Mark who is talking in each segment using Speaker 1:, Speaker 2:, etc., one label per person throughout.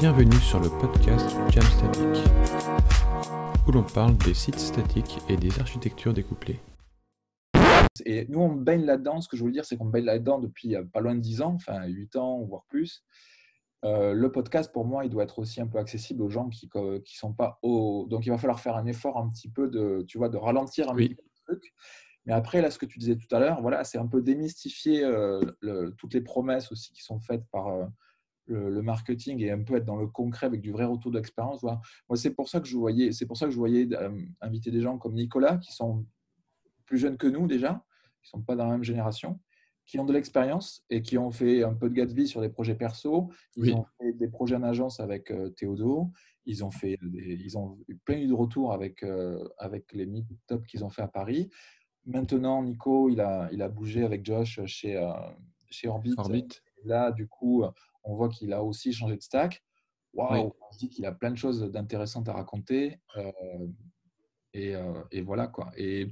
Speaker 1: Bienvenue sur le podcast Jam Static, où l'on parle des sites statiques et des architectures découplées.
Speaker 2: Et nous, on baigne là-dedans. Ce que je veux dire, c'est qu'on baigne là-dedans depuis euh, pas loin de 10 ans, enfin 8 ans, voire plus. Euh, le podcast, pour moi, il doit être aussi un peu accessible aux gens qui ne sont pas au. Donc, il va falloir faire un effort un petit peu de, tu vois, de ralentir un peu le truc. Mais après, là, ce que tu disais tout à l'heure, voilà, c'est un peu démystifier euh, toutes les promesses aussi qui sont faites par le, marketing et un peu être dans le concret avec du vrai retour d'expérience. Voilà. Moi, c'est pour ça que je voyais, c'est pour ça que je voyais inviter des gens comme Nicolas qui sont plus jeunes que nous déjà, qui sont pas dans la même génération, qui ont de l'expérience et qui ont fait un peu de Gatsby sur des projets perso. Ils ont fait des projets en agence avec euh, Théodo. Ils ont fait, ils ont eu plein de retours avec euh, avec les meet-up qu'ils ont fait à Paris. Maintenant, Nico, il a il a bougé avec Josh chez euh, chez Orbit.
Speaker 1: Orbit.
Speaker 2: là, du coup, on voit qu'il a aussi changé de stack. Waouh, on se dit qu'il a plein de choses d'intéressantes à raconter. et, et, voilà quoi. Et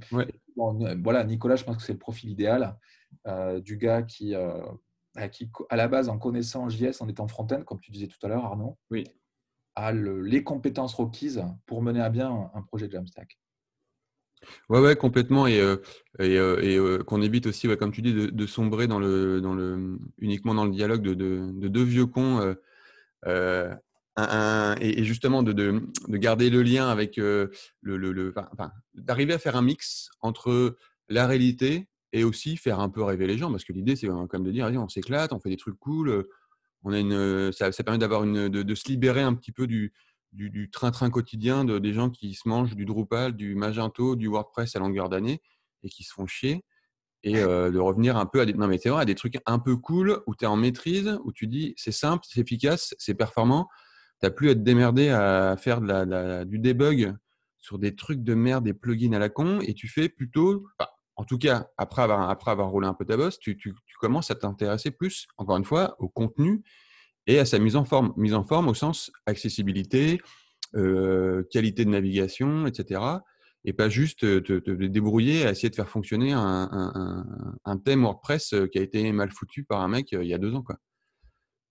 Speaker 2: voilà, Nicolas, je pense que c'est le profil idéal euh, du gars qui, euh, qui, à la base, en connaissant JS, en étant front-end, comme tu disais tout à l'heure, Arnaud,
Speaker 1: oui.
Speaker 2: a les compétences requises pour mener à bien un, projet de Jamstack.
Speaker 1: Ouais, ouais, complètement. Et, euh, et, qu'on évite aussi, comme tu dis, de, sombrer dans le, dans le, uniquement dans le dialogue de, de, deux vieux cons. et, justement de, de, garder le lien avec le, le, d'arriver à faire un mix entre la réalité et aussi faire un peu rêver les gens parce que l'idée c'est même de dire on s'éclate, on fait des trucs cool, on a une, ça, permet d'avoir une, de, se libérer un petit peu du, du, train-train quotidien de, des gens qui se mangent du Drupal, du Magento, du WordPress à longueur d'année et qui se font chier et de revenir un peu à des, non mais à des trucs un peu cool où tu es en maîtrise, où tu dis c'est simple, c'est efficace, c'est performant, tu n'as plus à te démerder à faire de la, du debug sur des trucs de merde, des plugins à la con, et tu fais plutôt, en tout cas, après avoir, après avoir roulé un peu ta bosse, tu, commences à t'intéresser plus, encore une fois, au contenu et à sa mise en forme. Mise en forme au sens accessibilité, euh, qualité de navigation, etc. Et pas juste te, débrouiller à essayer de faire fonctionner un, thème WordPress euh, qui a été mal foutu par un mec euh, il y a deux ans. Quoi.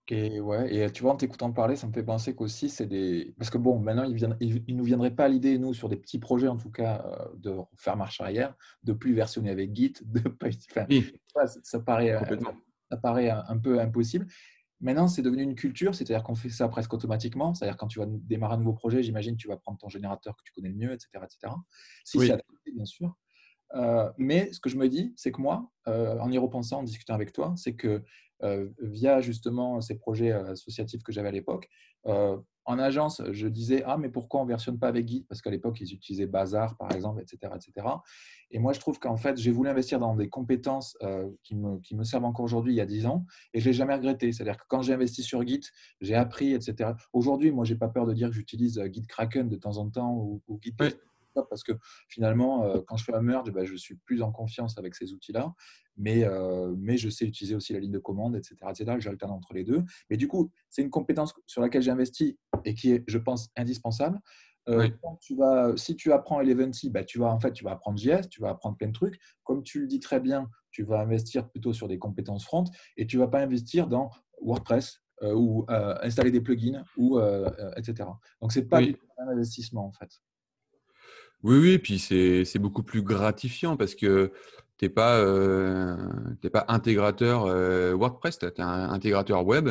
Speaker 2: Et ouais, et tu vois, en t'écoutant parler, ça me fait penser qu'aussi, c'est des. Parce que bon, maintenant, il ne nous viendrait pas à l'idée, nous, sur des petits projets, en tout cas, euh, de faire marche arrière, de plus versionner avec Git, de pas. Enfin, ça, paraît, euh, ça paraît un peu impossible. Maintenant, c'est devenu une culture, c'est-à-dire qu'on fait ça presque automatiquement. C'est-à-dire quand tu vas démarrer un nouveau projet, j'imagine, tu vas prendre ton générateur que tu connais le mieux, etc. etc. Si c'est adapté, bien sûr. Euh, mais ce que je me dis, c'est que moi, en y repensant, en discutant avec toi, c'est que euh, via justement ces projets euh, associatifs que j'avais à l'époque. Euh, en agence, je disais ah mais pourquoi on versionne pas avec Git? Parce qu'à l'époque ils utilisaient Bazar par exemple, etc., etc. Et moi je trouve qu'en fait j'ai voulu investir dans des compétences qui, me, qui, me, servent encore aujourd'hui il y a 10 ans et je l'ai jamais regretté. C'est-à-dire que quand j'ai investi sur Git, j'ai appris, etc. Aujourd'hui, moi j'ai pas peur de dire que j'utilise Git Kraken de temps en temps ou, Git parce que finalement, euh, quand je fais un merge, bah, je suis plus en confiance avec ces outils-là, mais, euh, mais je sais utiliser aussi la ligne de commande, etc. etc. J'alterne entre les deux. Mais du coup, c'est une compétence sur laquelle j'ai investi et qui est, je pense, indispensable. Euh, tu vas, si tu apprends Eleventy, bah, tu vas en fait tu vas apprendre JS, tu vas apprendre plein de trucs. Comme tu le dis très bien, tu vas investir plutôt sur des compétences front et tu vas pas investir dans WordPress ou installer des plugins ou etc. Donc c'est pas un investissement en fait.
Speaker 1: Oui, oui, puis c'est beaucoup plus gratifiant parce que tu n'es pas, euh, pas intégrateur euh, WordPress, tu es un intégrateur web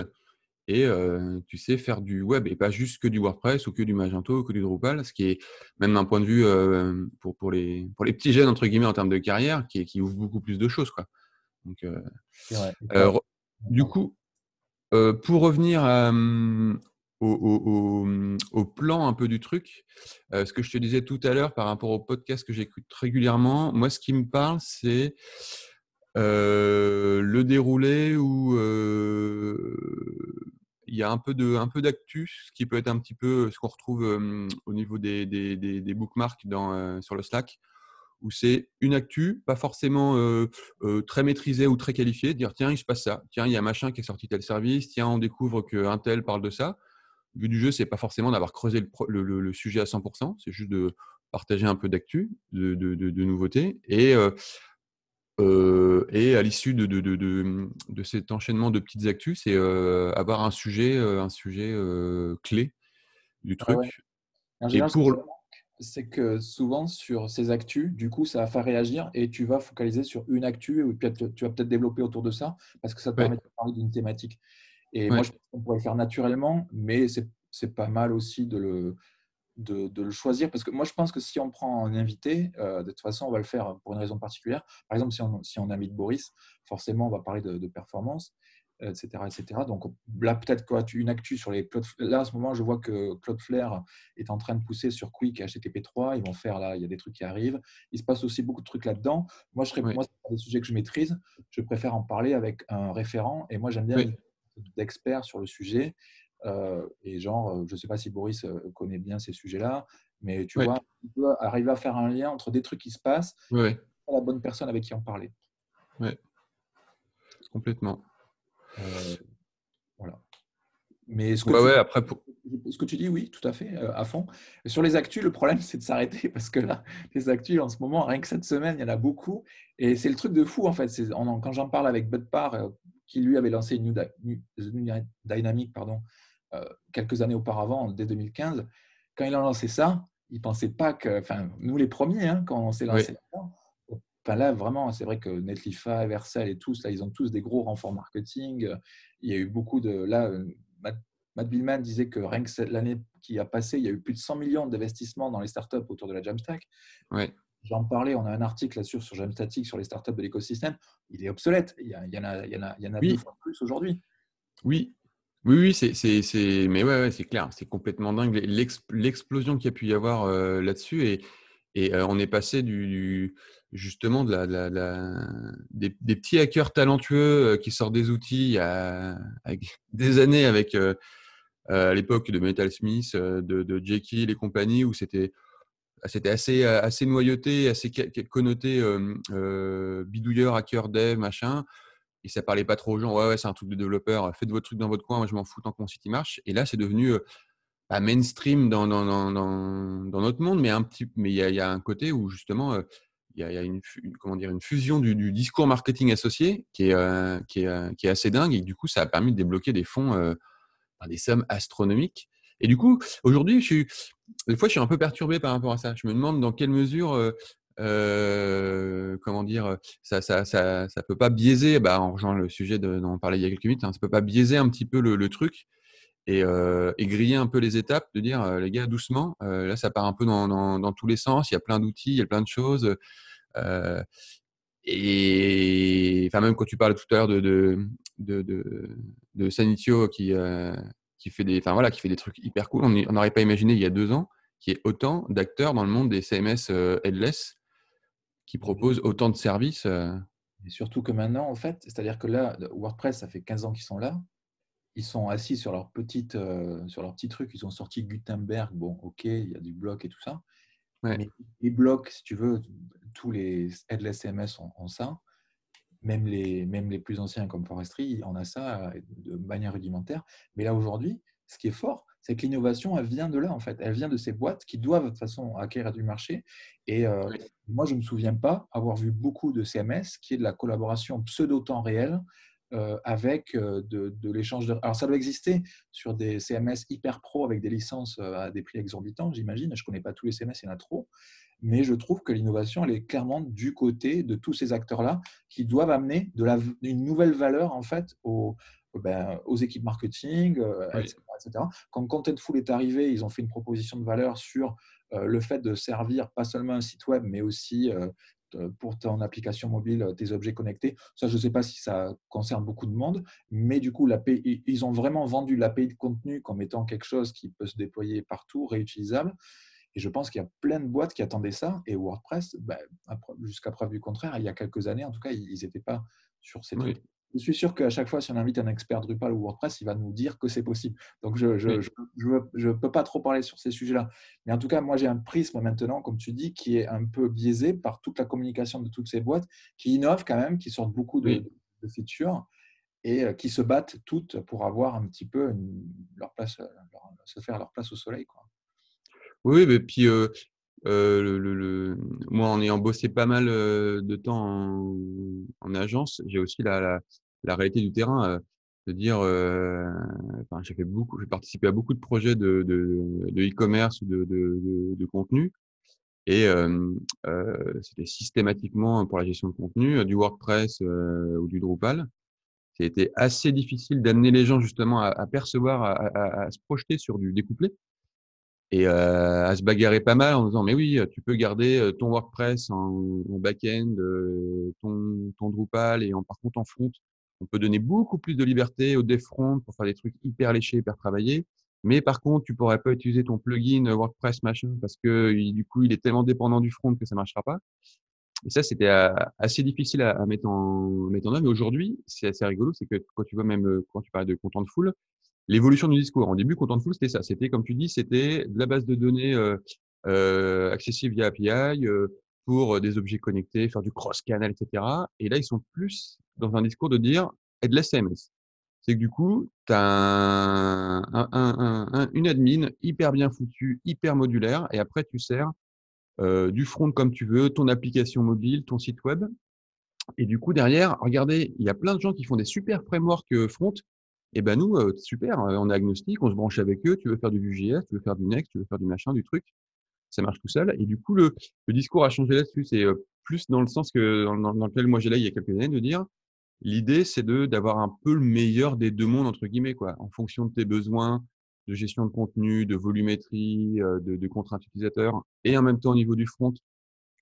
Speaker 1: et euh, tu sais faire du web et pas juste que du WordPress ou que du Magento ou que du Drupal, ce qui est même d'un point de vue pour, pour, les, pour les petits jeunes, entre guillemets, en termes de carrière, qui, qui ouvre beaucoup plus de choses. Quoi. Donc, du coup, pour revenir à, au, plan un peu du truc. Euh, ce que je te disais tout à l'heure par rapport au podcast que j'écoute régulièrement, moi, ce qui me parle, c'est euh, le déroulé où euh, il y a un peu de un peu d'actu, ce qui peut être un petit peu ce qu'on retrouve au niveau des, des, des, bookmarks dans, sur le Slack, où c'est une actu, pas forcément très maîtrisée ou très qualifiée, dire tiens, il se passe ça, tiens, il y a machin qui est sorti tel service, tiens, on découvre qu'un tel parle de ça le but du jeu, c'est pas forcément d'avoir creusé le, sujet à 100%, c'est juste de partager un peu d'actu, de, nouveautés. Et, euh, et à l'issue de, cet enchaînement de petites actus, c'est avoir un sujet, un sujet clé du
Speaker 2: Ah ouais.
Speaker 1: truc.
Speaker 2: En
Speaker 1: Et
Speaker 2: général,
Speaker 1: pour...
Speaker 2: c'est que souvent sur ces actus, du coup, ça va faire réagir et tu vas focaliser sur une actu et puis tu vas peut-être développer autour de ça parce que ça te
Speaker 1: Ouais,
Speaker 2: permet de parler d'une thématique. Et moi, je pense qu'on pourrait le faire naturellement, mais c'est pas mal aussi de le, de, de le choisir parce que moi, je pense que si on prend un invité, euh, de toute façon, on va le faire pour une raison particulière. Par exemple, si on, si on invite Boris, forcément, on va parler de, de performance etc., etc. Donc là, peut-être quoi, une actu sur les Cloud. Là, à ce moment, je vois que Cloudflare est en train de pousser sur Quick et HTTP3. Ils vont faire là, il y a des trucs qui arrivent. Il se passe aussi beaucoup de trucs là-dedans. Moi, je serais,
Speaker 1: ouais,
Speaker 2: moi, c'est pas des sujets que je maîtrise. Je préfère en parler avec un référent. Et moi, j'aime bien d'experts sur le sujet. Euh, et genre, euh, je ne sais pas si Boris euh, connaît bien ces sujets-là, mais tu
Speaker 1: ouais,
Speaker 2: vois, tu peux arriver à faire un lien entre des trucs qui se passent
Speaker 1: ouais,
Speaker 2: et la bonne personne avec qui en parler.
Speaker 1: ouais, complètement.
Speaker 2: Euh, voilà. Mais ce que,
Speaker 1: Ouais,
Speaker 2: tu,
Speaker 1: ouais, après, pour...
Speaker 2: ce que tu dis, oui, tout à fait, euh, à fond. Sur les actus, le problème, c'est de s'arrêter parce que là, les actus, en ce moment, rien que cette semaine, il y en a beaucoup. Et c'est le truc de fou, en fait. Quand j'en parle avec Bud Parr, euh, qui lui avait lancé New, Dy- New Dynamic pardon, euh, quelques années auparavant, dès 2015, quand il a lancé ça, il ne pensait pas que. Enfin, nous, les premiers, hein, quand on s'est lancé là-dedans, Enfin, là, vraiment, c'est vrai que Netlify, Vercel et tous, là, ils ont tous des gros renforts marketing. Il y a eu beaucoup de. Là, Matt, Billman disait que rien que l'année qui a passé, il y a eu plus de 100 millions d'investissements dans les startups autour de la Jamstack.
Speaker 1: ouais.
Speaker 2: J'en parlais, on a un article là-dessus sur Jamstatic, sur les startups de l'écosystème. Il est obsolète. Il y, en a, il y en a, il y en a deux fois plus aujourd'hui.
Speaker 1: oui, oui, oui, c'est. Mais ouais, ouais, c'est clair, c'est complètement dingue l'ex- l'explosion qu'il y a pu y avoir euh, là-dessus. Et, et euh, on est passé du, du- justement de la, de la- de la- des, des petits hackers talentueux euh, qui sortent des outils il y a, avec des années avec à l'époque de Metal Smith, euh, de, de Jekyll et compagnie, où c'était c'était assez, euh, assez noyauté, assez connoté euh, euh, bidouilleur, hacker, dev, machin. Et ça parlait pas trop aux gens. Ouais, ouais, c'est un truc de développeur. Faites votre truc dans votre coin. Moi, je m'en fous tant que mon site marche. Et là, c'est devenu euh, bah, mainstream dans, dans, dans, notre monde, mais un petit, mais il y a, un côté où justement, euh, il y a, une, comment dire, une fusion du, du discours marketing associé qui est, euh, qui est, euh, qui est assez dingue. Et du coup, ça a permis de débloquer des fonds, des sommes astronomiques. Et du coup, aujourd'hui, je suis, des fois, je suis un peu perturbé par rapport à ça. Je me demande dans quelle mesure, euh, euh, comment dire, ça, ça, ça, ça peut pas biaiser, bah, en rejoignant le sujet de- dont on parlait il y a quelques minutes, hein, ça peut pas biaiser un petit peu le, truc et, euh, et griller un peu les étapes, de dire, les gars, doucement, là, ça part un peu dans, dans tous les sens, il y a plein d'outils, il y a plein de choses. Et enfin, même quand tu parlais tout à l'heure de, de, de, de, de Sanitio qui, euh, qui, fait des, enfin, voilà, qui fait des trucs hyper cool, on n'aurait pas imaginé il y a deux ans qu'il y ait autant d'acteurs dans le monde des CMS euh, headless qui proposent autant de services. euh.
Speaker 2: Et surtout que maintenant, en fait, c'est-à-dire que là, WordPress, ça fait 15 ans qu'ils sont là. Ils sont assis sur leur, petite, sur leur petit truc. Ils ont sorti Gutenberg. Bon, OK, il y a du bloc et tout ça.
Speaker 1: Ouais,
Speaker 2: Mais les blocs, si tu veux, tous les headless CMS ont, ont ça. Même les, même les plus anciens comme Forestry, on a ça euh, de manière rudimentaire. Mais là, aujourd'hui, ce qui est fort, c'est que l'innovation, elle vient de là, en fait. Elle vient de ces boîtes qui doivent, de toute façon, acquérir du marché. Et euh, moi, je ne me souviens pas avoir vu beaucoup de CMS qui est de la collaboration pseudo-temps réel euh, avec euh, de, de l'échange de... Alors, ça doit exister sur des CMS hyper pro avec des licences à des prix exorbitants, j'imagine. Je ne connais pas tous les CMS, il y en a trop. Mais je trouve que l'innovation, elle est clairement du côté de tous ces acteurs-là qui doivent amener de la, une nouvelle valeur, en fait, aux, ben, aux équipes marketing, euh, etc., etc. Quand Contentful est arrivé, ils ont fait une proposition de valeur sur euh, le fait de servir pas seulement un site web, mais aussi euh, pour ton application mobile, tes objets connectés. Ça, je ne sais pas si ça concerne beaucoup de monde, mais du coup, ils ont vraiment vendu l'API de contenu comme étant quelque chose qui peut se déployer partout, réutilisable. Et je pense qu'il y a plein de boîtes qui attendaient ça. Et WordPress, ben, jusqu'à preuve du contraire, il y a quelques années, en tout cas, ils n'étaient pas sur ces
Speaker 1: ouais,
Speaker 2: trucs. Je suis sûr qu'à chaque fois, si on invite un expert Drupal ou WordPress, il va nous dire que c'est possible. Donc, je ne peux pas trop parler sur ces sujets-là. Mais en tout cas, moi, j'ai un prisme maintenant, comme tu dis, qui est un peu biaisé par toute la communication de toutes ces boîtes qui innovent quand même, qui sortent beaucoup de,
Speaker 1: oui.
Speaker 2: de features et qui se battent toutes pour avoir un petit peu une, leur place, leur, se faire leur place au soleil. Quoi.
Speaker 1: Oui, mais puis euh, le, le, moi, en ayant bossé pas mal de temps en, en agence, j'ai aussi la, la, la, réalité du terrain. de dire, enfin, j'ai fait beaucoup, j'ai participé à beaucoup de projets de, de, e-commerce ou de, de, de, contenu. Et euh, c'était systématiquement pour la gestion de contenu, du WordPress ou du Drupal. C'était assez difficile d'amener les gens justement à, à percevoir, à, à, à, se projeter sur du découplé et euh, à se bagarrer pas mal en disant mais oui, tu peux garder ton WordPress en, en back-end, ton, ton Drupal et en, par contre en front, on peut donner beaucoup plus de liberté au dev front pour faire des trucs hyper léchés, hyper travaillés. Mais par contre, tu pourrais pas utiliser ton plugin WordPress machin parce que du coup, il est tellement dépendant du front que ça marchera pas. Et ça, c'était assez difficile à, mettre en mettre en œuvre. Mais aujourd'hui, c'est assez rigolo, c'est que quand tu vois même quand tu parles de Contentful, l'évolution du discours. En début, Contentful, c'était ça. C'était comme tu dis, c'était de la base de données euh, euh, accessible via API euh, pour des objets connectés, faire du cross-canal, etc. Et là, ils sont plus dans un discours de dire et de l'SMS c'est que du coup, tu as un, une admin hyper bien foutue, hyper modulaire, et après, tu sers euh, du front comme tu veux, ton application mobile, ton site web. Et du coup, derrière, regardez, il y a plein de gens qui font des super frameworks euh, front. Et ben nous, euh, super, on est agnostique, on se branche avec eux. Tu veux faire du Vue.js, tu veux faire du Next, tu veux faire du machin, du truc. Ça marche tout seul. Et du coup, le, discours a changé là-dessus. C'est plus dans le sens que dans, lequel moi là il y a quelques années de dire L'idée, c'est d'avoir un peu le meilleur des deux mondes entre guillemets, quoi, en fonction de tes besoins de gestion de contenu, de volumétrie, euh, de, de contraintes utilisateurs, et en même temps au niveau du front,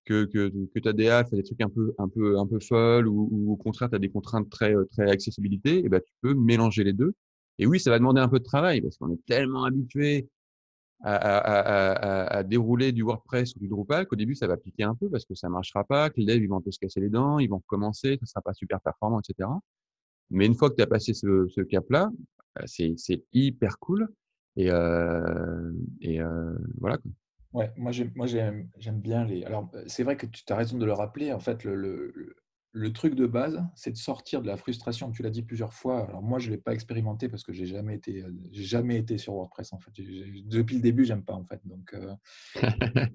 Speaker 1: que, que, que ta DA fait des trucs un peu, un peu, un peu folles ou, au contraire tu as des contraintes très, euh, très accessibilité, et ben tu peux mélanger les deux. Et oui, ça va demander un peu de travail parce qu'on est tellement habitué à, à, dérouler du WordPress ou du Drupal qu'au début ça va piquer un peu parce que ça marchera pas, que les devs ils vont un peu se casser les dents, ils vont recommencer, ça sera pas super performant, etc. Mais une fois que tu as passé ce, cap-là, bah, c'est hyper cool et, euh, et euh, voilà.
Speaker 2: Ouais, moi j'aime bien les. Alors c'est vrai que tu as raison de le rappeler. En fait, le, le, le truc de base, c'est de sortir de la frustration. Tu l'as dit plusieurs fois. Alors moi, je l'ai pas expérimenté parce que j'ai jamais été, j'ai jamais été sur WordPress en fait. Depuis le début, j'aime pas en fait. Donc, euh,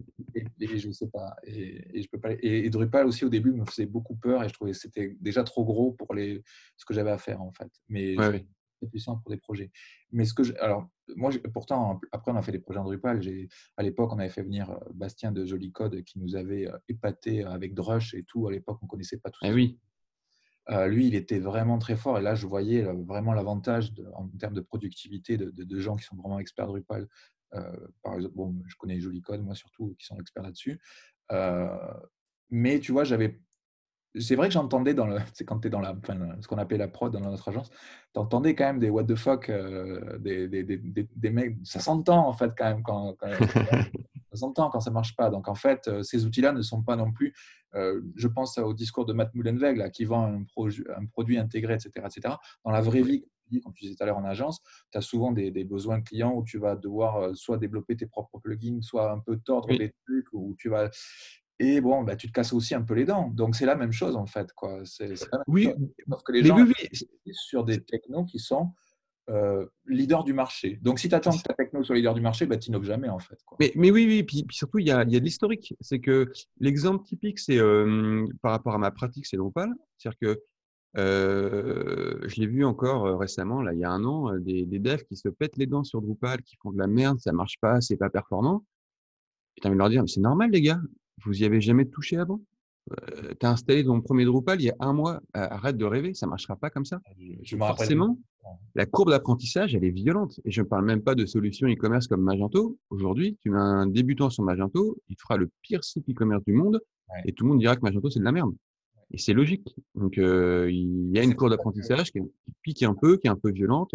Speaker 2: et, je sais pas. Et, je peux pas. Et, Drupal aussi au début me faisait beaucoup peur et je trouvais que c'était déjà trop gros pour les ce que j'avais à faire en fait. Mais ouais, puissant pour des projets. Mais ce que je, alors moi pourtant après on a fait des projets en Drupal. J'ai à l'époque on avait fait venir euh, Bastien de Joli Code qui nous avait euh, épaté avec Drush et tout. À l'époque on connaissait pas tout.
Speaker 1: ça. Eh oui.
Speaker 2: Euh, lui, il était vraiment très fort. Et là, je voyais vraiment l'avantage en termes de productivité de, de, gens qui sont vraiment experts Drupal. par exemple, bon, je connais Joli Code, moi surtout, qui sont experts là-dessus. mais tu vois, j'avais c'est vrai que j'entendais dans le, c'est quand tu es dans la, ce qu'on appelle la prod dans notre agence, tu entendais quand même des what the fuck, euh, des, des, des, des, mecs, ça s'entend en fait quand même quand, ça s'entend quand ça marche pas. Donc en fait, euh, ces outils-là ne sont pas non plus, euh, je pense au discours de Matt Mullenweg là, qui vend un, un, produit intégré, etc., etc. Dans la vraie vie, comme tu disais tout à l'heure en agence, tu as souvent des, besoins clients où tu vas devoir soit développer tes propres plugins, soit un peu tordre des trucs, où tu vas et bon, bah, tu te casses aussi un peu les dents. Donc, c'est la même chose, en fait. Quoi. C'est,
Speaker 1: oui,
Speaker 2: Sauf que les gens oui, oui. sur des technos qui sont euh, leaders du marché. Donc, si tu attends que ta techno soit leader du marché, bah, tu jamais, en fait. Quoi.
Speaker 1: Mais, mais, oui, oui. Puis, puis surtout, il y a, y a de l'historique. C'est que l'exemple typique, c'est euh, par rapport à ma pratique, c'est Drupal. C'est-à-dire que euh, je l'ai vu encore euh, récemment, là, il y a un an, des, des devs qui se pètent les dents sur Drupal, qui font de la merde, ça marche pas, c'est pas performant. Et tu as envie de leur dire, mais c'est normal, les gars. Vous y avez jamais touché avant? Euh, Tu as installé ton premier Drupal il y a un mois. Arrête de rêver, ça ne marchera pas comme ça? Je, Forcément, la courbe d'apprentissage, elle est violente. Et je ne parle même pas de solutions e-commerce comme Magento. Aujourd'hui, tu mets un débutant sur Magento, il fera le pire site e-commerce du monde et tout le monde dira que Magento, c'est de la merde. Et c'est logique. Donc, euh, il y a une courbe d'apprentissage qui, pique un peu, qui est un peu violente.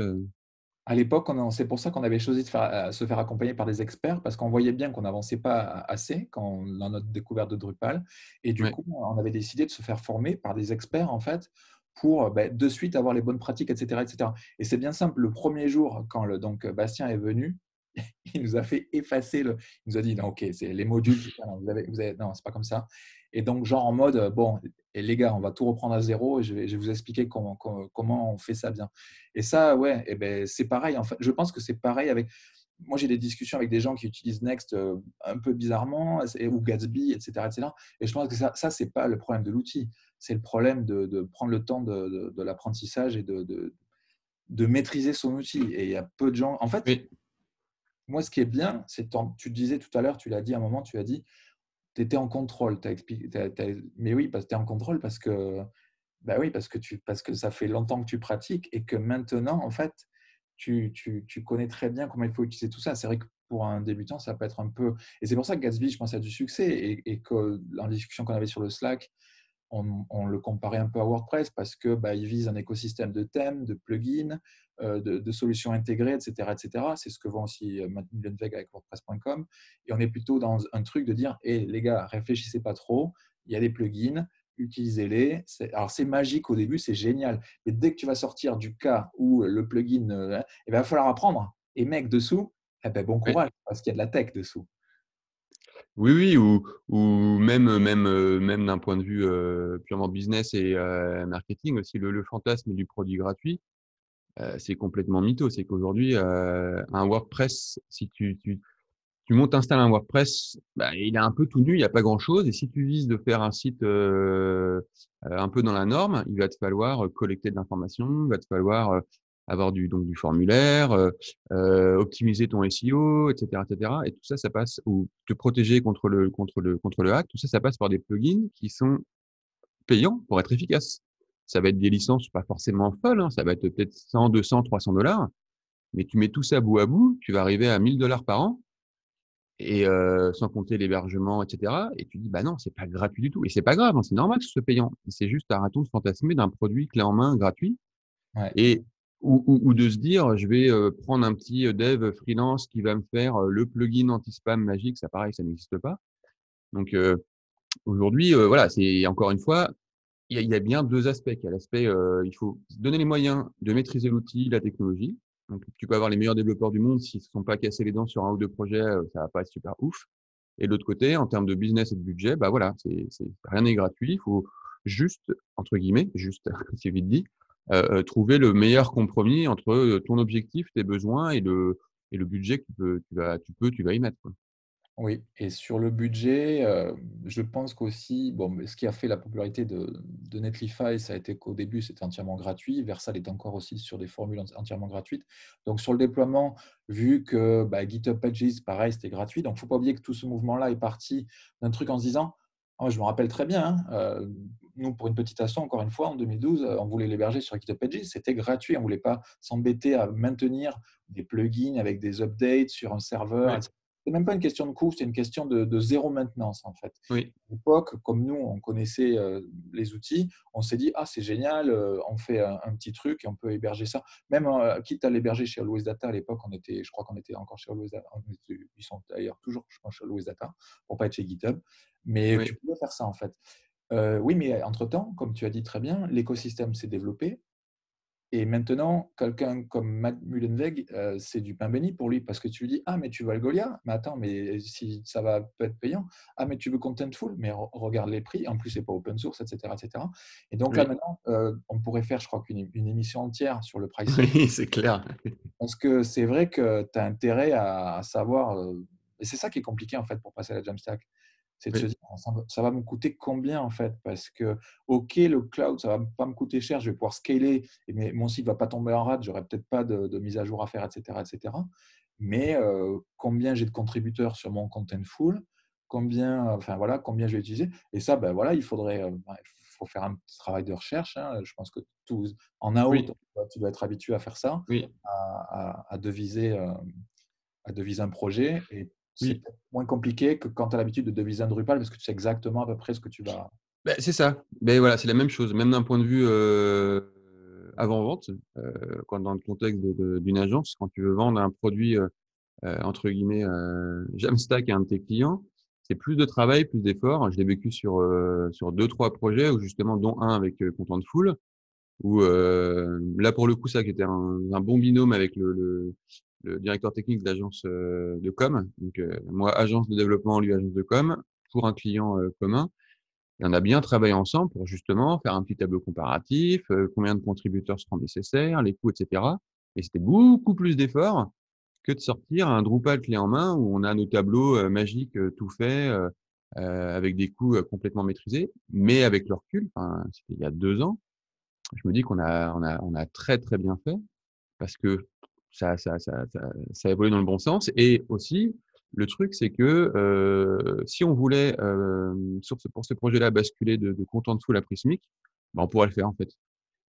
Speaker 1: Euh
Speaker 2: à l'époque, c'est pour ça qu'on avait choisi de faire, euh, se faire accompagner par des experts, parce qu'on voyait bien qu'on n'avançait pas assez quand, dans notre découverte de Drupal. Et du coup, on avait décidé de se faire former par des experts, en fait, pour ben, de suite avoir les bonnes pratiques, etc. etc. Et c'est bien simple. Le premier jour, quand le, donc, Bastien est venu, il nous a fait effacer le. Il nous a dit non, ok, c'est les modules. Non, vous avez, vous avez, non, c'est pas comme ça. Et donc, genre en mode, bon, et les gars, on va tout reprendre à zéro et je vais, je vais vous expliquer comment, comment, on fait ça bien. Et ça, ouais, et ben, c'est pareil. En fait, je pense que c'est pareil avec. moi, j'ai des discussions avec des gens qui utilisent Next un peu bizarrement, ou Gatsby, etc. etc. et je pense que ça, ça ce n'est pas le problème de l'outil. C'est le problème de, prendre le temps de, l'apprentissage et de, de, maîtriser son outil. Et il y a peu de gens. En fait, moi, ce qui est bien, c'est tu disais tout à l'heure, tu l'as dit à un moment, tu as dit, tu étais en contrôle. Mais oui, parce que tu es en contrôle parce que, bah oui, parce que, tu, parce que ça fait longtemps que tu pratiques et que maintenant, en fait, tu, tu, tu, connais très bien comment il faut utiliser tout ça. C'est vrai que pour un débutant, ça peut être un peu. Et c'est pour ça que Gatsby, je pense, a du succès et, et que dans les discussions qu'on avait sur le Slack, on, le comparait un peu à WordPress parce que bah, il vise un écosystème de thèmes, de plugins, euh, de, solutions intégrées, etc. etc. C'est ce que vend aussi euh, Matt Mullenweg avec WordPress.com. Et on est plutôt dans un truc de dire hé les gars, réfléchissez pas trop, il y a des plugins, utilisez-les. Alors, c'est magique au début, c'est génial. Mais dès que tu vas sortir du cas où le plugin, euh, eh ben, il va falloir apprendre. Et mec, dessous, eh ben, bon courage, parce qu'il y a de la tech dessous.
Speaker 1: Oui, oui, ou, ou même, même, même d'un point de vue purement business et marketing aussi, le, fantasme du produit gratuit, c'est complètement mytho. C'est qu'aujourd'hui, un WordPress, si tu, tu, tu montes, installes un WordPress, bah, il est un peu tout nu, il n'y a pas grand-chose. Et si tu vises de faire un site un peu dans la norme, il va te falloir collecter de l'information, il va te falloir avoir du, donc du formulaire, euh, optimiser ton SEO, etc., etc. Et tout ça, ça passe, ou te protéger contre le, contre le, contre le hack, tout ça, ça passe par des plugins qui sont payants pour être efficaces. Ça va être des licences pas forcément folles, hein, ça va être peut-être 100, 200, 300 dollars, mais tu mets tout ça bout à bout, tu vas arriver à 1000 dollars par an, et euh, sans compter l'hébergement, etc. Et tu dis, bah non, c'est pas gratuit du tout. Et c'est pas grave, hein, c'est normal que ce soit payant. C'est juste un raton de fantasmer d'un produit clé en main gratuit. Ouais. Et ou, de se dire, je vais euh, prendre un petit euh, dev freelance qui va me faire euh, le plugin anti-spam magique. Ça, pareil, ça n'existe pas. Donc, aujourd'hui, voilà, c'est encore une fois, il y, a, bien deux aspects. Il y a l'aspect, il faut donner les moyens de maîtriser l'outil, la technologie. Donc, tu peux avoir les meilleurs développeurs du monde s'ils ne se sont pas cassés les dents sur un ou deux projets, ça va pas être super ouf. Et de l'autre côté, en termes de business et de budget, bah voilà, c'est, rien n'est gratuit. Il faut juste, entre guillemets, juste, c'est vite dit, euh, euh, trouver le meilleur compromis entre euh, ton objectif, tes besoins et le, et le budget que tu, peux, tu, vas, tu peux, tu vas y mettre.
Speaker 2: Oui, et sur le budget, je pense qu'aussi, bon, ce qui a fait la popularité de, de Netlify, ça a été qu'au début, c'était entièrement gratuit. Versal est encore aussi sur des formules entièrement gratuites. Donc, sur le déploiement, vu que bah, GitHub Pages, pareil, c'était gratuit. Donc, il ne faut pas oublier que tout ce mouvement-là est parti d'un truc en se disant, oh, je me rappelle très bien, hein, nous, pour une petite asso, encore une fois, en 2012, on voulait l'héberger sur GitHub Pages. C'était gratuit. On ne voulait pas s'embêter à maintenir des plugins avec des updates sur un serveur. Ce C'est même pas une question de coût, c'est une question de, zéro maintenance en fait.
Speaker 1: Oui.
Speaker 2: À l'époque, comme nous, on connaissait euh, les outils, on s'est dit ah c'est génial, euh, on fait un, petit truc et on peut héberger ça. Même euh, quitte à l'héberger chez Always Data à l'époque, on était, je crois qu'on était encore chez Always Data. Ils sont d'ailleurs toujours, je pense, chez Always Data pour pas être chez GitHub. Mais tu peux faire ça en fait. Euh, oui, mais entre-temps, comme tu as dit très bien, l'écosystème s'est développé. Et maintenant, quelqu'un comme Matt Mullenweg, euh, c'est du pain béni pour lui parce que tu lui dis Ah, mais tu veux Algolia Mais attends, mais si ça va peut être payant. Ah, mais tu veux Contentful? Mais regarde les prix. En plus, c'est pas open source, etc. etc. Et donc là, maintenant, euh, on pourrait faire, je crois, une émission entière sur le pricing.
Speaker 1: Oui, c'est clair.
Speaker 2: Parce que c'est vrai que tu as intérêt à, savoir. et c'est ça qui est compliqué, en fait, pour passer à la Jamstack c'est de se dire, ça, va me coûter combien en fait? Parce que, ok, le cloud, ça va pas me coûter cher, je vais pouvoir scaler, mais mon site va pas tomber en rade, j'aurai peut-être pas de, mise à jour à faire, etc. etc. Mais euh, combien j'ai de contributeurs sur mon full? Combien, enfin voilà, combien je vais utiliser? Et ça, ben voilà, il faudrait, euh, ben, faut faire un petit travail de recherche. Hein. Je pense que tous, en out, tu dois être habitué à faire ça, à, deviser, euh, à deviser un projet. Et c'est moins compliqué que quand tu as l'habitude de deviser un Drupal parce que tu sais exactement à peu près ce que tu vas.
Speaker 1: Ben, c'est ça. Ben, voilà, c'est la même chose. Même d'un point de vue euh, avant-vente, euh, dans le contexte d'une agence, quand tu veux vendre un produit, euh, entre guillemets, Jamstack à un de tes clients, c'est plus de travail, plus d'efforts. Je l'ai vécu sur, sur deux, trois projets, justement, dont un avec Contentful, où là, pour le coup, ça qui était un, un bon binôme avec le, le directeur technique d'agence euh, de com. Donc, euh, moi, agence de développement, lui, agence de com, pour un client euh, commun. Et on a bien travaillé ensemble pour justement faire un petit tableau comparatif, combien de contributeurs seront nécessaires, les coûts, etc. Et c'était beaucoup plus d'efforts que de sortir un Drupal clé en main où on a nos tableaux magiques tout faits avec des coûts complètement maîtrisés, mais avec le recul, c'était il y a deux ans, je me dis qu'on a, on a, on a très très bien fait parce que ça, ça, ça, ça, évolue dans le bon sens. Et aussi, le truc, c'est que euh, si on voulait, euh, pour ce projet-là, basculer de, de Contentful à Prismic, bah, on pourrait le faire en fait.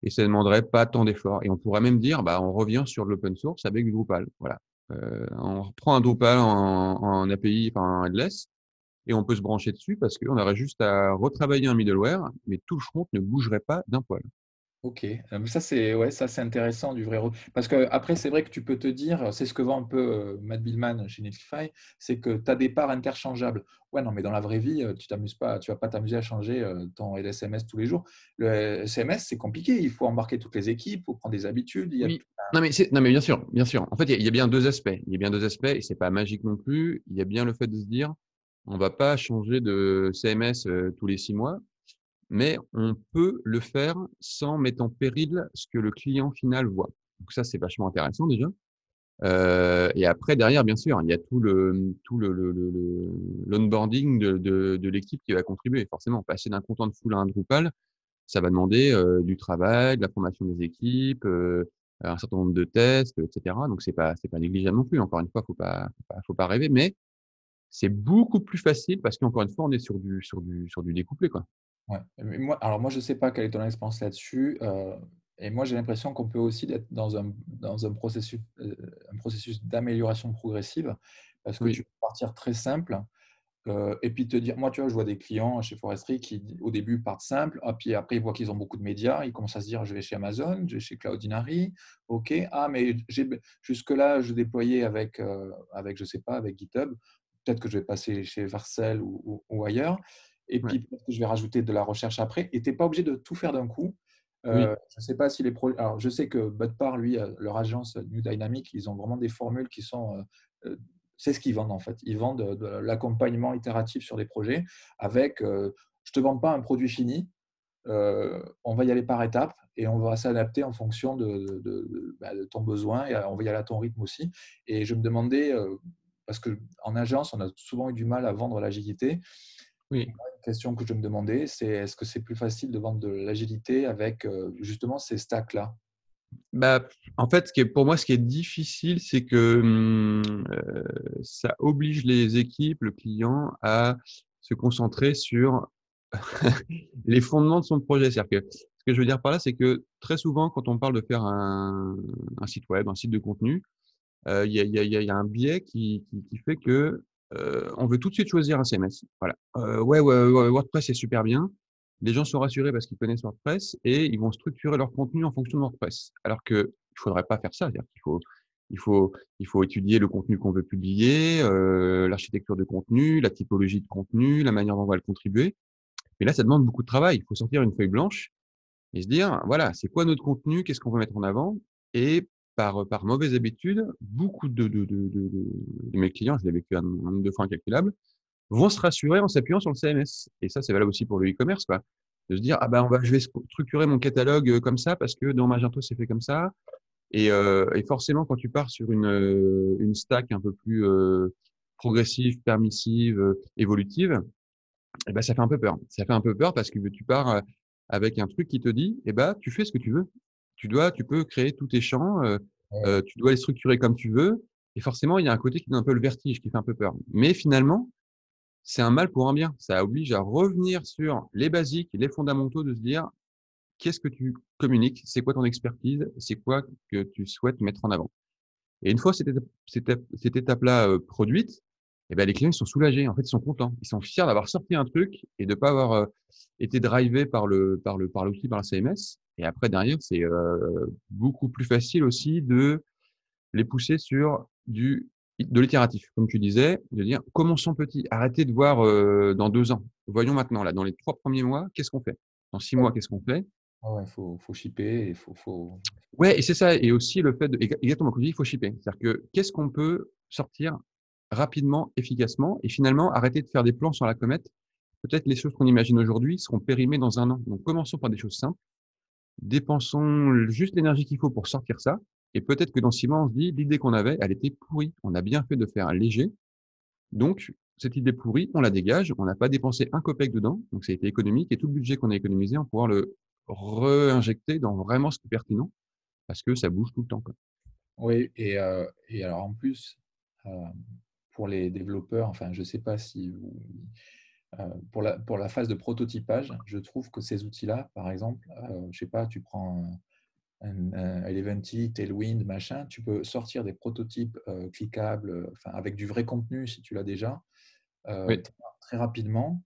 Speaker 1: Et ça ne demanderait pas tant d'efforts. Et on pourrait même dire, bah, on revient sur l'open source avec Drupal. Voilà. Euh, on reprend un Drupal en, en API, enfin en headless, et on peut se brancher dessus parce qu'on aurait juste à retravailler un middleware, mais tout le front ne bougerait pas d'un poil.
Speaker 2: Ok, euh, ça c'est ouais, ça c'est intéressant du vrai parce que après c'est vrai que tu peux te dire, c'est ce que vend un peu euh, Matt Billman chez Netlify, c'est que tu as des parts interchangeables. Ouais, non, mais dans la vraie vie, euh, tu t'amuses pas, tu vas pas t'amuser à changer ton LSMS tous les jours. Le SMS c'est compliqué, il faut embarquer toutes les équipes, il faut prendre des habitudes.
Speaker 1: Il non, mais non mais bien sûr, bien sûr. En fait, il y, a bien deux aspects. Il y a bien deux aspects et c'est pas magique non plus. Il y a bien le fait de se dire, on va pas changer de CMS tous les six mois mais on peut le faire sans mettre en péril ce que le client final voit. Donc ça, c'est vachement intéressant déjà. Euh, et après, derrière, bien sûr, il y a tout le tout le, l'onboarding de, de, l'équipe qui va contribuer. Forcément, passer d'un content de full à un Drupal, ça va demander euh, du travail, de la formation des équipes, euh, un certain nombre de tests, etc. Donc c'est pas c'est pas négligeable non plus. Encore une fois, faut pas, faut pas rêver, mais c'est beaucoup plus facile parce qu'encore une fois, on est sur du sur du sur du découplé quoi.
Speaker 2: Ouais. moi, alors moi, je ne sais pas quelle est ton expérience là-dessus. Euh, et moi, j'ai l'impression qu'on peut aussi être dans un, dans un processus, euh, un processus d'amélioration progressive parce que tu peux partir très simple euh, et puis te dire, moi, tu vois, je vois des clients chez Forestry qui, au début, partent simple, et puis après, ils voient qu'ils ont beaucoup de médias, ils commencent à se dire, je vais chez Amazon, je vais chez Cloudinary, ok, ah, mais jusque-là, je déployais avec, avec, je sais pas, avec GitHub, peut-être que je vais passer chez Vercel ou, ou ailleurs. Et puis, peut-être que je vais rajouter de la recherche après. Et tu n'es pas obligé de tout faire d'un coup. Euh, je ne sais pas si les projets. Alors, je sais que Budpar, lui, euh, leur agence New Dynamic, ils ont vraiment des formules qui sont. Euh, c'est ce qu'ils vendent en fait. Ils vendent de, l'accompagnement itératif sur des projets avec. je ne te vends pas un produit fini. on va y aller par étapes et on va s'adapter en fonction de, de, bah, ton besoin et on va y aller à ton rythme aussi. Et je me demandais, parce qu'en agence, on a souvent eu du mal à vendre l'agilité.
Speaker 1: Oui.
Speaker 2: Une question que je me demandais, c'est est-ce que c'est plus facile de vendre de l'agilité avec euh, justement ces stacks-là?
Speaker 1: Bah, en fait, ce qui est, pour moi, ce qui est difficile, c'est que hum, euh, ça oblige les équipes, le client, à se concentrer sur les fondements de son projet. C'est-à-dire que ce que je veux dire par là, c'est que très souvent, quand on parle de faire un, un site web, un site de contenu, euh, il y, a, y, y, a, un biais qui, qui, qui fait que on veut tout de suite choisir un CMS. Voilà. Ouais, WordPress est super bien. Les gens sont rassurés parce qu'ils connaissent WordPress et ils vont structurer leur contenu en fonction de WordPress. Alors que il faudrait pas faire ça. Il faut, étudier le contenu qu'on veut publier, l'architecture de contenu, la typologie de contenu, la manière dont on va le contribuer. Mais là, ça demande beaucoup de travail. Il faut sortir une feuille blanche et se dire, voilà, c'est quoi notre contenu, qu'est-ce qu'on veut mettre en avant, par, par mauvaise habitude, beaucoup de, mes clients, je l'ai vécu un nombre de fois incalculable, vont se rassurer en s'appuyant sur le CMS. Et ça, c'est valable aussi pour le e-commerce. De se dire, ah ben, on va, je vais structurer mon catalogue euh, comme ça parce que dans Magento, c'est fait comme ça. Et, euh, et, forcément, quand tu pars sur une, euh, stack un peu plus euh, progressive, permissive, évolutive, eh ben, ça fait un peu peur. Ça fait un peu peur parce que tu pars avec un truc qui te dit, eh ben, tu fais ce que tu veux tu dois, tu peux créer tous tes champs, euh, tu dois les structurer comme tu veux. Et forcément, il y a un côté qui donne un peu le vertige, qui fait un peu peur. Mais finalement, c'est un mal pour un bien. Ça oblige à revenir sur les basiques, les fondamentaux, de se dire qu'est-ce que tu communiques, c'est quoi ton expertise, c'est quoi que tu souhaites mettre en avant? Et une fois cette étape-là produite, eh ben, les clients ils sont soulagés. En fait, ils sont contents. Ils sont fiers d'avoir sorti un truc et de ne pas avoir été drivé par le par le par l'outil, par la CMS. Et après, derrière, c'est euh, beaucoup plus facile aussi de les pousser sur du, de l'itératif, comme tu disais, de dire commençons petit, arrêtez de voir euh, dans deux ans. Voyons maintenant, là, dans les trois premiers mois, qu'est-ce qu'on fait? Dans six mois, qu'est-ce qu'on fait?
Speaker 2: Il faut, faut shipper, il faut, faut...
Speaker 1: Ouais, et c'est ça. Et aussi le fait de, exactement comme tu dis, il faut shipper. C'est-à-dire que qu'est-ce qu'on peut sortir rapidement, efficacement, et finalement arrêter de faire des plans sur la comète. Peut-être les choses qu'on imagine aujourd'hui seront périmées dans un an. Donc commençons par des choses simples dépensons juste l'énergie qu'il faut pour sortir ça. Et peut-être que dans six mois, on se dit, l'idée qu'on avait, elle était pourrie. On a bien fait de faire un léger. Donc, cette idée pourrie, on la dégage. On n'a pas dépensé un copec dedans. Donc, ça a été économique. Et tout le budget qu'on a économisé, on va pouvoir le réinjecter dans vraiment ce qui est pertinent parce que ça bouge tout le temps.
Speaker 2: Oui, et, euh, et, alors en plus, euh, pour les développeurs, enfin, je ne sais pas si vous, euh, pour, la, pour la phase de prototypage, je trouve que ces outils-là, par exemple, je ne sais pas, tu prends un, Eleventy, Tailwind, machin, tu peux sortir des prototypes cliquables, enfin, avec du vrai contenu si tu l'as déjà, très rapidement.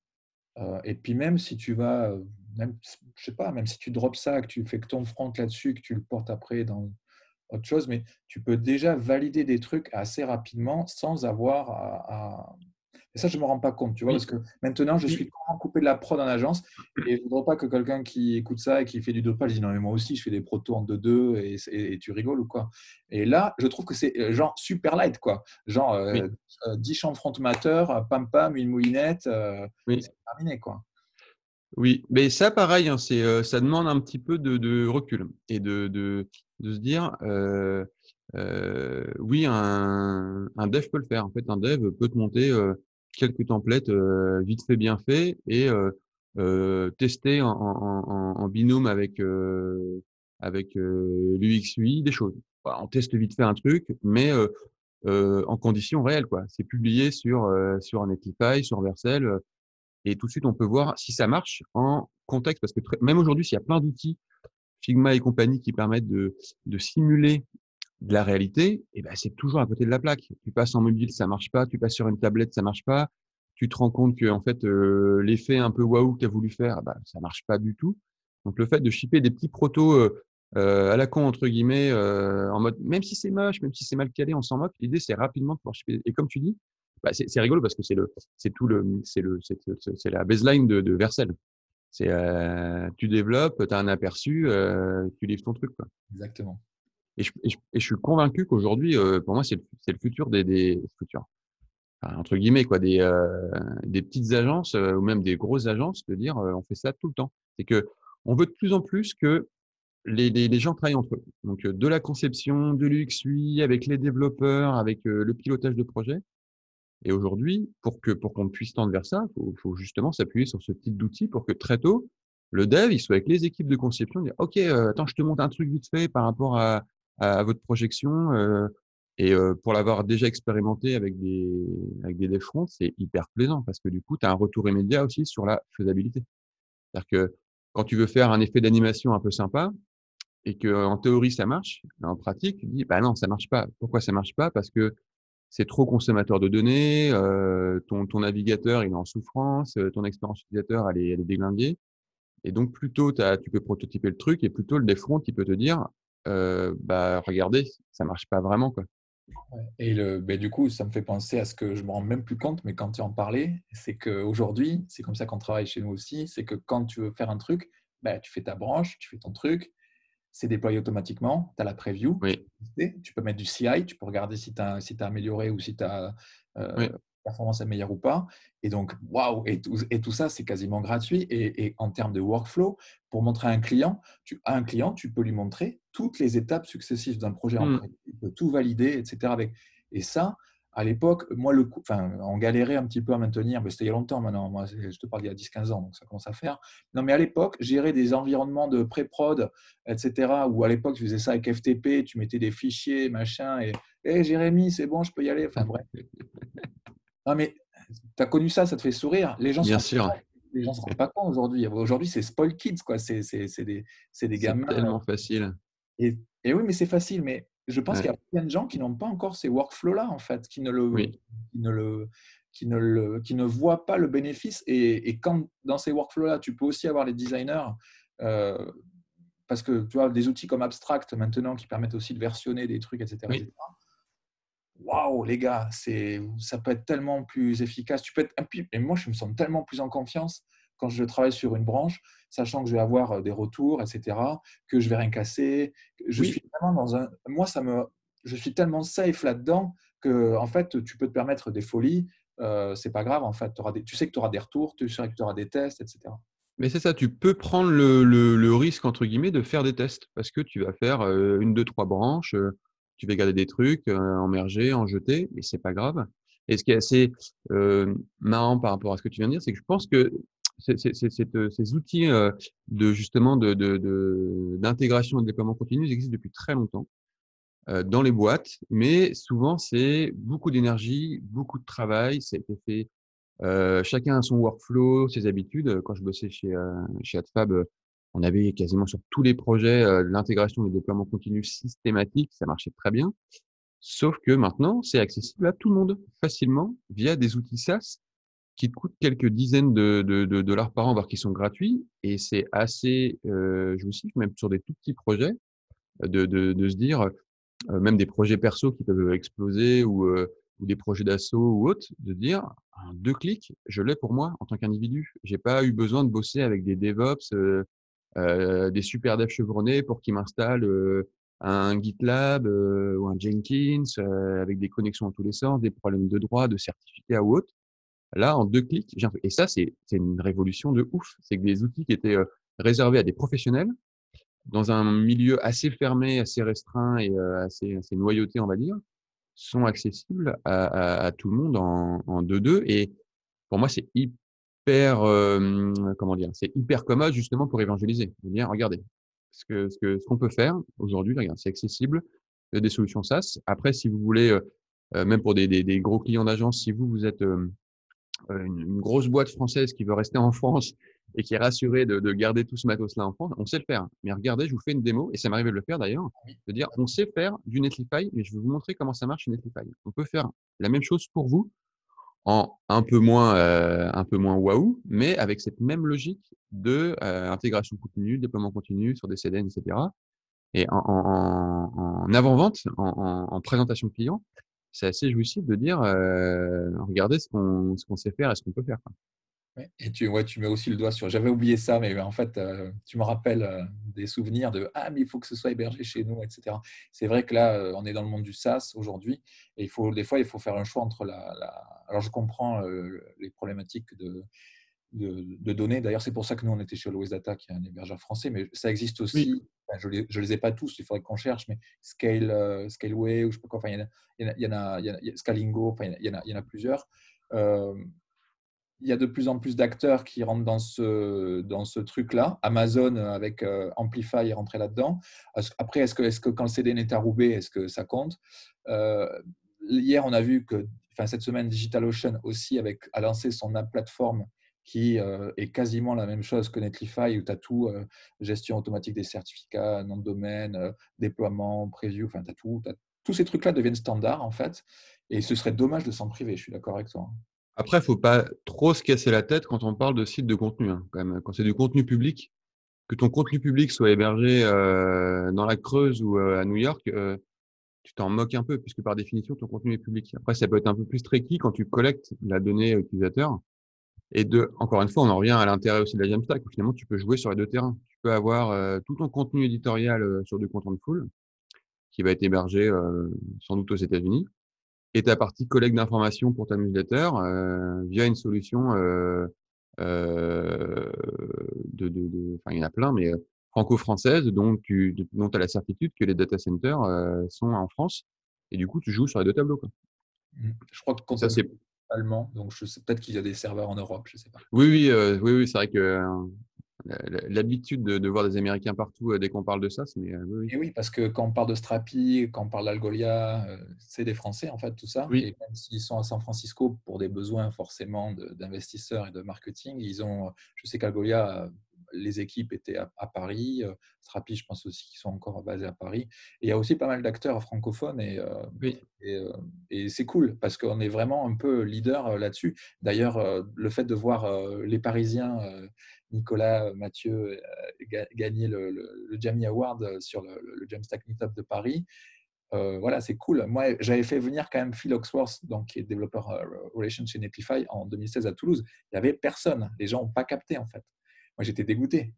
Speaker 2: et puis même si tu vas même, je sais pas, même si tu drops ça, que tu fais que ton front là-dessus, que tu le portes après dans autre chose, mais tu peux déjà valider des trucs assez rapidement sans avoir à. Et ça, je ne me rends pas compte, tu vois, parce que maintenant, je suis coupé de la prod en agence et je ne voudrais pas que quelqu'un qui écoute ça et qui fait du dopage dise non, mais moi aussi, je fais des protos en 2-2 et, tu rigoles ou quoi. Et là, je trouve que c'est euh, genre super light, quoi. Genre 10 champs de front matter, pam pam, une moulinette, c'est terminé, quoi.
Speaker 1: Oui, mais ça, pareil, hein, c'est, ça demande un petit peu de, recul et de, de, de se dire, euh, euh, oui, un, un, dev peut le faire. En fait, un dev peut te monter quelques templates vite fait, bien fait et tester en, en, en, binôme avec, avec l'UX des choses. on teste vite fait un truc, mais en conditions réelles. Quoi. C'est publié sur, sur un Etify, sur Vercel et tout de suite, on peut voir si ça marche en contexte, parce que même aujourd'hui, s'il y a plein d'outils, Figma et compagnie, qui permettent de, de simuler de la réalité, et eh ben, c'est toujours à côté de la plaque. Tu passes en mobile, ça marche pas. Tu passes sur une tablette, ça marche pas. Tu te rends compte que en fait, euh, l'effet un peu waouh que tu as voulu faire, bah, ça marche pas du tout. Donc, le fait de shipper des petits protos euh, euh, à la con, entre guillemets, en mode, même si c'est moche, même si c'est mal calé, on s'en moque. L'idée, c'est rapidement de pouvoir shipper. Et comme tu dis, bah, c'est rigolo parce que c'est le, c'est tout le, c'est le, c'est la baseline de, de. C'est, euh, tu développes, tu as un aperçu, euh, tu livres ton truc. Quoi.
Speaker 2: Exactement.
Speaker 1: Et je, et je, suis convaincu qu'aujourd'hui, euh, pour moi, c'est le, le, futur des, des futurs, enfin, entre guillemets, quoi, des, euh, des petites agences euh, ou même des grosses agences, de dire, on fait ça tout le temps. C'est que on veut de plus en plus que les, les, les gens travaillent entre eux. Donc, de la conception, de l'UX, avec les développeurs, avec le pilotage de projet. Et aujourd'hui, pour que pour qu'on puisse tendre vers ça, il faut, justement s'appuyer sur ce type d'outils pour que très tôt, le dev, il soit avec les équipes de conception, OK, euh, attends, je te montre un truc vite fait par rapport à, à, votre projection. Euh, et euh, pour l'avoir déjà expérimenté avec des avec des dev front, c'est hyper plaisant parce que du coup, tu as un retour immédiat aussi sur la faisabilité. C'est-à-dire que quand tu veux faire un effet d'animation un peu sympa et que en théorie ça marche, en pratique, tu dis bah non, ça marche pas. Pourquoi ça marche pas? Parce que c'est trop consommateur de données, euh, ton, ton, navigateur il est en souffrance, euh, ton expérience utilisateur elle est, elle est déglinguée. Et donc plutôt tu peux prototyper le truc et plutôt le défront qui peut te dire euh, bah regardez ça marche pas vraiment quoi.
Speaker 2: Et le, bah, du coup, ça me fait penser à ce que je me rends même plus compte, mais quand tu en parlais, c'est qu'aujourd'hui, c'est comme ça qu'on travaille chez nous aussi, c'est que quand tu veux faire un truc, bah, tu fais ta branche, tu fais ton truc, c'est déployé automatiquement. Tu as la preview. Tu peux mettre du CI, tu peux regarder si tu as, si as, amélioré ou si ta euh, performance est meilleure ou pas. Et donc, waouh, et, et, tout ça, c'est quasiment gratuit. Et, en termes de workflow, pour montrer à un client, tu, un client, tu peux lui montrer toutes les étapes successives d'un projet. en mmh. Il peut tout valider, etc. Avec. Et ça, à l'époque, moi, le enfin, on galérait un petit peu à maintenir, mais c'était il y a longtemps maintenant. Moi, je te parle il y a 10-15 ans, donc ça commence à faire. Non, mais à l'époque, gérer des environnements de pré-prod, etc., où à l'époque, je faisais ça avec FTP, tu mettais des fichiers, machin, et hey, Jérémy, c'est bon, je peux y aller. Enfin, bref. Non, mais tu as connu ça, ça te fait sourire. Les gens
Speaker 1: Bien sûr.
Speaker 2: les gens ne se rendent pas compte aujourd'hui. Aujourd'hui, c'est spoil kids, quoi. C'est des, des gamins.
Speaker 1: C'est tellement facile.
Speaker 2: Et, et oui, mais c'est facile. Mais je pense qu'il y a plein de gens qui n'ont pas encore ces workflows-là, en fait, qui ne, le, qui, ne le, qui, ne le, qui ne voient pas le bénéfice. Et, et quand dans ces workflows-là, tu peux aussi avoir les designers, euh, parce que tu vois, des outils comme Abstract maintenant qui permettent aussi de versionner des trucs, etc. Waouh, les gars, ça peut être tellement plus efficace. Tu peux être, et moi, je me sens tellement plus en confiance quand je travaille sur une branche, sachant que je vais avoir euh, des retours, etc., que je vais rien casser. Je suis vraiment dans un. Moi, ça me. Je suis tellement safe là-dedans que, en fait, tu peux te permettre des folies. Euh, c'est pas grave, en fait. Auras des... Tu sais que tu auras des retours, tu sais que tu auras des tests, etc.
Speaker 1: Mais c'est ça, tu peux prendre le, le, risque, entre guillemets, de faire des tests parce que tu vas faire une, deux, trois branches, tu vas garder des trucs en merger, en jeter, mais c'est pas grave. Et ce qui est assez marrant par rapport à ce que tu viens de dire, c'est que je pense que ces outils de justement d'intégration de, et de déploiement continu existent depuis très longtemps dans les boîtes, mais souvent c'est beaucoup d'énergie, beaucoup de travail, été fait euh, chacun a son workflow, ses habitudes. Quand je bossais chez, euh, chez AdFab, euh, on avait quasiment sur tous les projets l'intégration et le déploiement continu systématique. Ça marchait très bien. Sauf que maintenant, c'est accessible à tout le monde facilement via des outils SaaS qui te coûtent quelques dizaines de, de, de dollars par an, voire qui sont gratuits. Et c'est assez euh, jouissif, même sur des tout petits projets, de, de se dire, même des projets perso qui peuvent exploser ou ou des projets d'assaut ou autres, de dire en deux clics, je l'ai pour moi en tant qu'individu. J'ai pas eu besoin de bosser avec des DevOps, euh, euh, des super devs chevronnés pour qu'ils m'installent euh, un GitLab euh, ou un Jenkins euh, avec des connexions dans tous les sens, des problèmes de droit, de certificat ou autre. Là, en deux clics, et ça, c'est une révolution de ouf. C'est que des outils qui étaient réservés à des professionnels dans un milieu assez fermé, assez restreint et assez, assez noyauté, on va dire, sont accessibles à, tout le monde en 2-2. Et pour moi, c'est hyper, euh, comment dire, c'est hyper commode justement pour évangéliser. regardez, ce que ce que ce qu'on peut faire aujourd'hui, c'est accessible. Des solutions SaaS. Après, si vous voulez, euh, euh, même pour des gros clients d'agence, si vous vous êtes une, une, grosse boîte française qui veut rester en France et qui est rassuré de, de garder tout ce matos-là en France, on sait le faire. Mais regardez, je vous fais une démo, et ça m'arrive de le faire d'ailleurs, de dire on sait faire du Netlify, mais je vais vous montrer comment ça marche chez Netlify. On peut faire la même chose pour vous en un peu moins, euh, un peu moins waouh, mais avec cette même logique de euh, intégration continue, déploiement continu sur des CDN, etc. Et en avant-vente, en, en, présentation client, c'est assez jouissif de dire regardez ce qu'on qu'on sait faire et ce qu'on peut faire.
Speaker 2: Et tu, ouais, tu mets aussi le doigt sur. J'avais oublié ça, mais en fait, tu me rappelles des souvenirs de Ah, mais il faut que ce soit hébergé chez nous, etc. C'est vrai que là, on est dans le monde du SaaS aujourd'hui, et il faut, des fois, il faut faire un choix entre la... Alors, je comprends les problématiques de, de, données. D'ailleurs, c'est pour ça que nous, on était chez Always Data, qui est un hébergeur français, mais ça existe aussi. je ne les, les, ai pas tous, il faudrait qu'on cherche, mais Scale, Scaleway, ou je sais pas quoi, enfin, il y en a, Scalingo, enfin, il y en a, il y en a plusieurs il y a de plus en plus d'acteurs qui rentrent dans ce, dans ce truc-là. Amazon euh, avec euh, Amplify est rentré là-dedans. Après, est-ce que, est que quand le CDN est à Roubaix, est-ce que ça compte? Euh, Hier, on a vu que enfin, cette semaine, DigitalOcean aussi avec, a lancé son app plateforme qui est quasiment la même chose que Netlify, où tu as tout, gestion automatique des certificats, nom de domaine, déploiement, preview, enfin, tu as tout. tous ces trucs-là deviennent standards, en fait. Et ce serait dommage de s'en priver, je suis d'accord avec toi.
Speaker 1: Après, il ne faut pas trop se casser la tête quand on parle de sites de contenu. Hein, quand, c'est du contenu public, que ton contenu public soit hébergé euh, dans la Creuse ou euh, à New York, euh, tu t'en moques un peu, puisque par définition, ton contenu est public. Après, ça peut être un peu plus tricky quand tu collectes la donnée utilisateur. Et de, encore une fois, on en revient à l'intérêt aussi de la Jamstack. Finalement, tu peux jouer sur les deux terrains. Tu peux avoir tout ton contenu éditorial sur du content full, qui va être hébergé sans doute aux États-Unis et ta partie collecte d'informations pour ta newsletter euh, via une solution euh, euh, de, de, de, enfin il y en a plein, mais euh, franco-française, donc tu dont as la certitude que les data centers euh, sont en France, et du coup tu joues sur les deux tableaux. Quoi.
Speaker 2: Mmh. Je crois que ça c'est allemand, donc je sais peut-être qu'il y a des serveurs en Europe, je sais pas.
Speaker 1: Oui, oui, euh, oui, oui c'est vrai que l'habitude de, de, voir des Américains partout euh, dès qu'on parle de ça. Mais,
Speaker 2: euh, oui, Et oui, parce que quand on parle de Strapi, quand on parle d'Algolia, euh, c'est des Français en fait, tout ça.
Speaker 1: Oui.
Speaker 2: Et même s'ils sont à San Francisco pour des besoins forcément d'investisseurs et de marketing, ils ont, je sais qu'Algolia les équipes étaient à, Paris. Strapi, je pense aussi qu'ils sont encore basés à Paris. Et il y a aussi pas mal d'acteurs francophones et,
Speaker 1: oui.
Speaker 2: et, et c'est cool parce qu'on est vraiment un peu leader là-dessus. D'ailleurs, le fait de voir les Parisiens Nicolas Mathieu gagner le, le, le, Jamie Award sur le, le Jamstack Meetup de Paris. Euh, voilà, c'est cool. Moi, j'avais fait venir quand même Phil Oxworth, donc, qui est développeur euh, Relation chez Netlify, en 2016 à Toulouse. Il n'y avait personne. Les gens n'ont pas capté, en fait. Moi, j'étais dégoûté.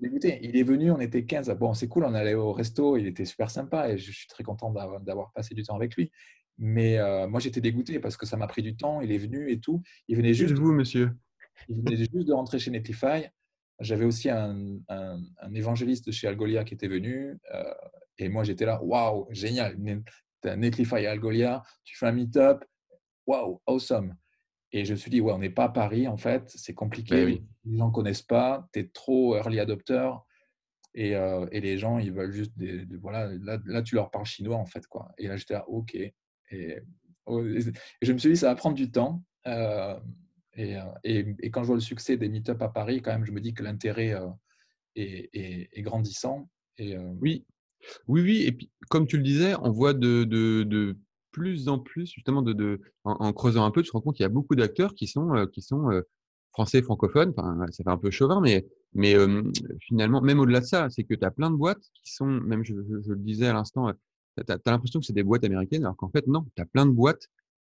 Speaker 2: dégoûté. Il est venu, on était 15. Bon, c'est cool, on allait au resto, il était super sympa et je suis très content d'avoir passé du temps avec lui. Mais euh, moi, j'étais dégoûté parce que ça m'a pris du temps. Il est venu et tout. Il venait juste.
Speaker 1: vous, monsieur?
Speaker 2: Il venait juste de rentrer chez Netlify. J'avais aussi un, un, évangéliste de chez Algolia qui était venu. Euh, et moi, j'étais là, waouh, génial. Netlify et Algolia, tu fais un meet-up, waouh, awesome. Et je me suis dit, ouais, on n'est pas à Paris, en fait, c'est compliqué.
Speaker 1: Oui.
Speaker 2: Les gens ne connaissent pas, tu es trop early adopter. Et, euh, et, les gens, ils veulent juste des, voilà, là, là, tu leur parles chinois, en fait. Quoi. Et là, j'étais là, OK. Et, oh, et, je me suis dit, ça va prendre du temps. Euh, et, et, quand je vois le succès des meet-up à Paris, quand même, je me dis que l'intérêt euh, est, est, grandissant. Et,
Speaker 1: oui, oui, oui. Et puis, comme tu le disais, on voit de, de, de plus en plus, justement, de, de en, creusant un peu, tu te rends compte qu'il y a beaucoup d'acteurs qui sont, euh, qui sont euh, français francophones. Enfin, ça fait un peu chauvin, mais, mais finalement, même au-delà de ça, c'est que tu as plein de boîtes qui sont, même je, je, le disais à l'instant, euh, tu as, l'impression que c'est des boîtes américaines, alors qu'en fait, non, tu as plein de boîtes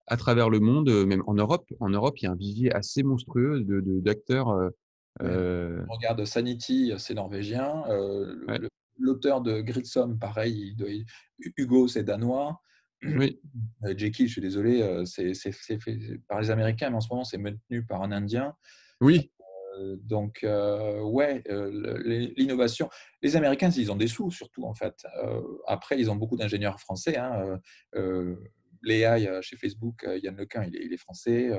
Speaker 1: à travers le monde, même en Europe. En Europe, il y a un vivier assez monstrueux de d'acteurs.
Speaker 2: Euh, regarde Sanity, c'est norvégien. L'auteur de Gridsom, pareil, Hugo, c'est danois.
Speaker 1: Oui.
Speaker 2: Euh, Jekyll, je suis désolé, euh, c'est fait par les Américains, mais en ce moment, c'est maintenu par un Indien.
Speaker 1: Oui.
Speaker 2: Euh, donc, ouais, l'innovation. Les Américains, ils ont des sous, surtout, en fait. après, ils ont beaucoup d'ingénieurs français. Hein. L'AI chez Facebook, Yann Lequin, il est, il est français.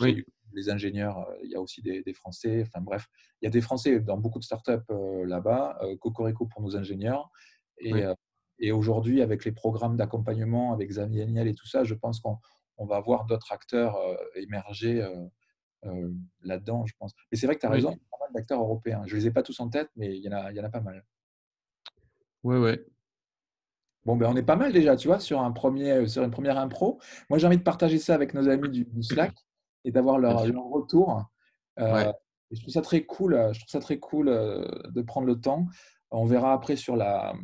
Speaker 1: Oui.
Speaker 2: Les ingénieurs, il y a aussi des, des, Français. Enfin, bref, il y a des Français dans beaucoup de startups là-bas. Cocorico pour nos ingénieurs. Et, et aujourd'hui, avec les programmes d'accompagnement, avec Xavier Niel et tout ça, je pense qu'on va voir d'autres acteurs euh, émerger euh, euh, là-dedans, je pense. Et c'est vrai que tu as raison, il y a pas mal d'acteurs européens. Je ne les ai pas tous en tête, mais il y en a, il y en a pas mal.
Speaker 1: Ouais, ouais.
Speaker 2: Bon, ben, on est pas mal déjà, tu vois, sur, un premier, sur une première impro. Moi, j'ai envie de partager ça avec nos amis du, Slack et d'avoir leur, leur, retour. je trouve ça très cool, je trouve ça très cool de prendre le temps. On verra après sur la,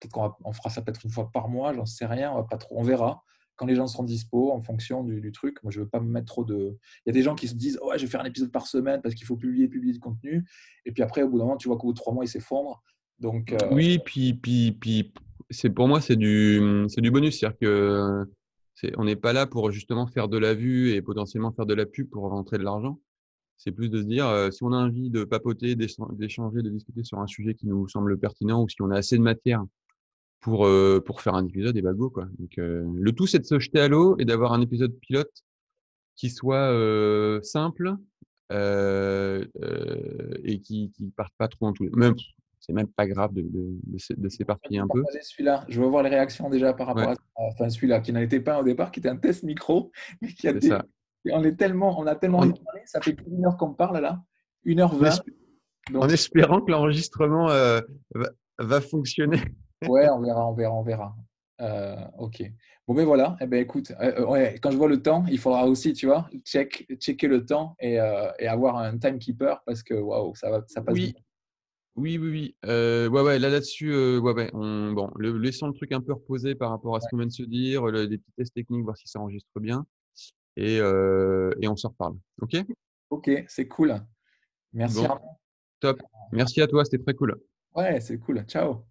Speaker 2: Peut-être qu'on fera ça peut-être une fois par mois, j'en sais rien, on, va pas trop, on verra quand les gens seront dispo en fonction du, truc. Moi, je veux pas me mettre trop de. Il y a des gens qui se disent ouais, je vais faire un épisode par semaine parce qu'il faut publier, publier du contenu. Et puis après, au bout d'un moment, tu vois qu'au bout de trois mois, il s'effondre. Donc, euh,
Speaker 1: Oui, puis, puis, puis c'est pour moi, c'est du, c'est du bonus. C'est-à-dire que c'est, on n'est pas là pour justement faire de la vue et potentiellement faire de la pub pour rentrer de l'argent. C'est plus de se dire, euh, si on a envie de papoter, d'échanger, de discuter sur un sujet qui nous semble pertinent ou si on a assez de matière pour, euh, pour faire un épisode et bago quoi. Donc euh, le tout c'est de se jeter à l'eau et d'avoir un épisode pilote qui soit euh, simple et qui qui parte pas trop en tout. Même c'est même pas grave de, de, de, s'éparpiller un peu.
Speaker 2: Celui-là, je veux voir les réactions déjà par rapport à enfin, celui-là qui n'en était pas au départ, qui était un test micro, mais qui a des... on est tellement, on a tellement on... ça fait une heure qu'on parle là, une heure vingt.
Speaker 1: En espérant que l'enregistrement va, va, fonctionner.
Speaker 2: Ouais, on verra, on verra, on verra. Euh, ok. Bon, ben voilà. Eh ben, écoute, euh, ouais, quand je vois le temps, il faudra aussi, tu vois, check, checker le temps et, euh, et avoir un timekeeper parce que waouh, ça, va, ça passe
Speaker 1: oui.
Speaker 2: vite.
Speaker 1: Oui, oui, oui. ouais, ouais, là, là-dessus, ouais, ouais, on, bon, le, laissons le truc un peu reposé par rapport à ce qu'on vient de se dire, le, des petits tests techniques, voir si ça enregistre bien. Et, et on se reparle. OK?
Speaker 2: Ok, c'est cool. Merci.
Speaker 1: Bon, top. Merci à toi, c'était très cool.
Speaker 2: Ouais, c'est cool. Ciao.